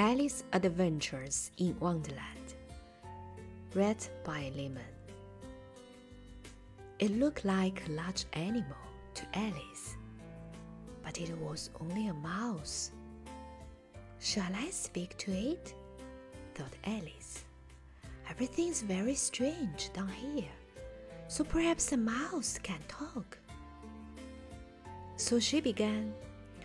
Alice's Adventures in Wonderland. Read by Lehman. It looked like a large animal to Alice, but it was only a mouse. Shall I speak to it? thought Alice. Everything's very strange down here, so perhaps the mouse can talk. So she began,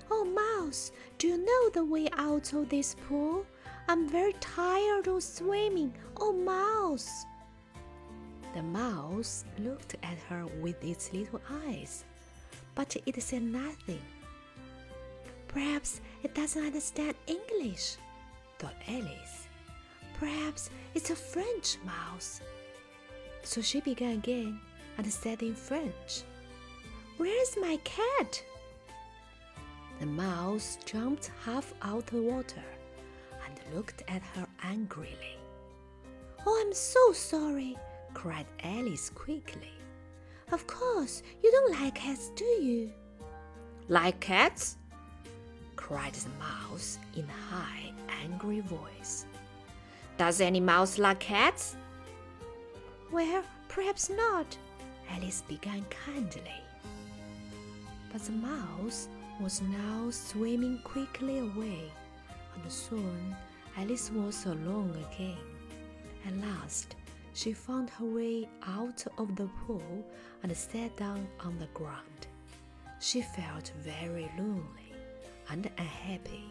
Oh, mouse, do you know the way out of this pool? I'm very tired of swimming. Oh, mouse. The mouse looked at her with its little eyes, but it said nothing. Perhaps it doesn't understand English, thought Alice. Perhaps it's a French mouse. So she began again and said in French, Where's my cat? The mouse jumped half out of water and looked at her angrily. Oh, I'm so sorry, cried Alice quickly. Of course, you don't like cats, do you? Like cats? cried the mouse in a high, angry voice. Does any mouse like cats? Well, perhaps not, Alice began kindly. But the mouse was now swimming quickly away, and soon Alice was alone again. At last, she found her way out of the pool and sat down on the ground. She felt very lonely and unhappy.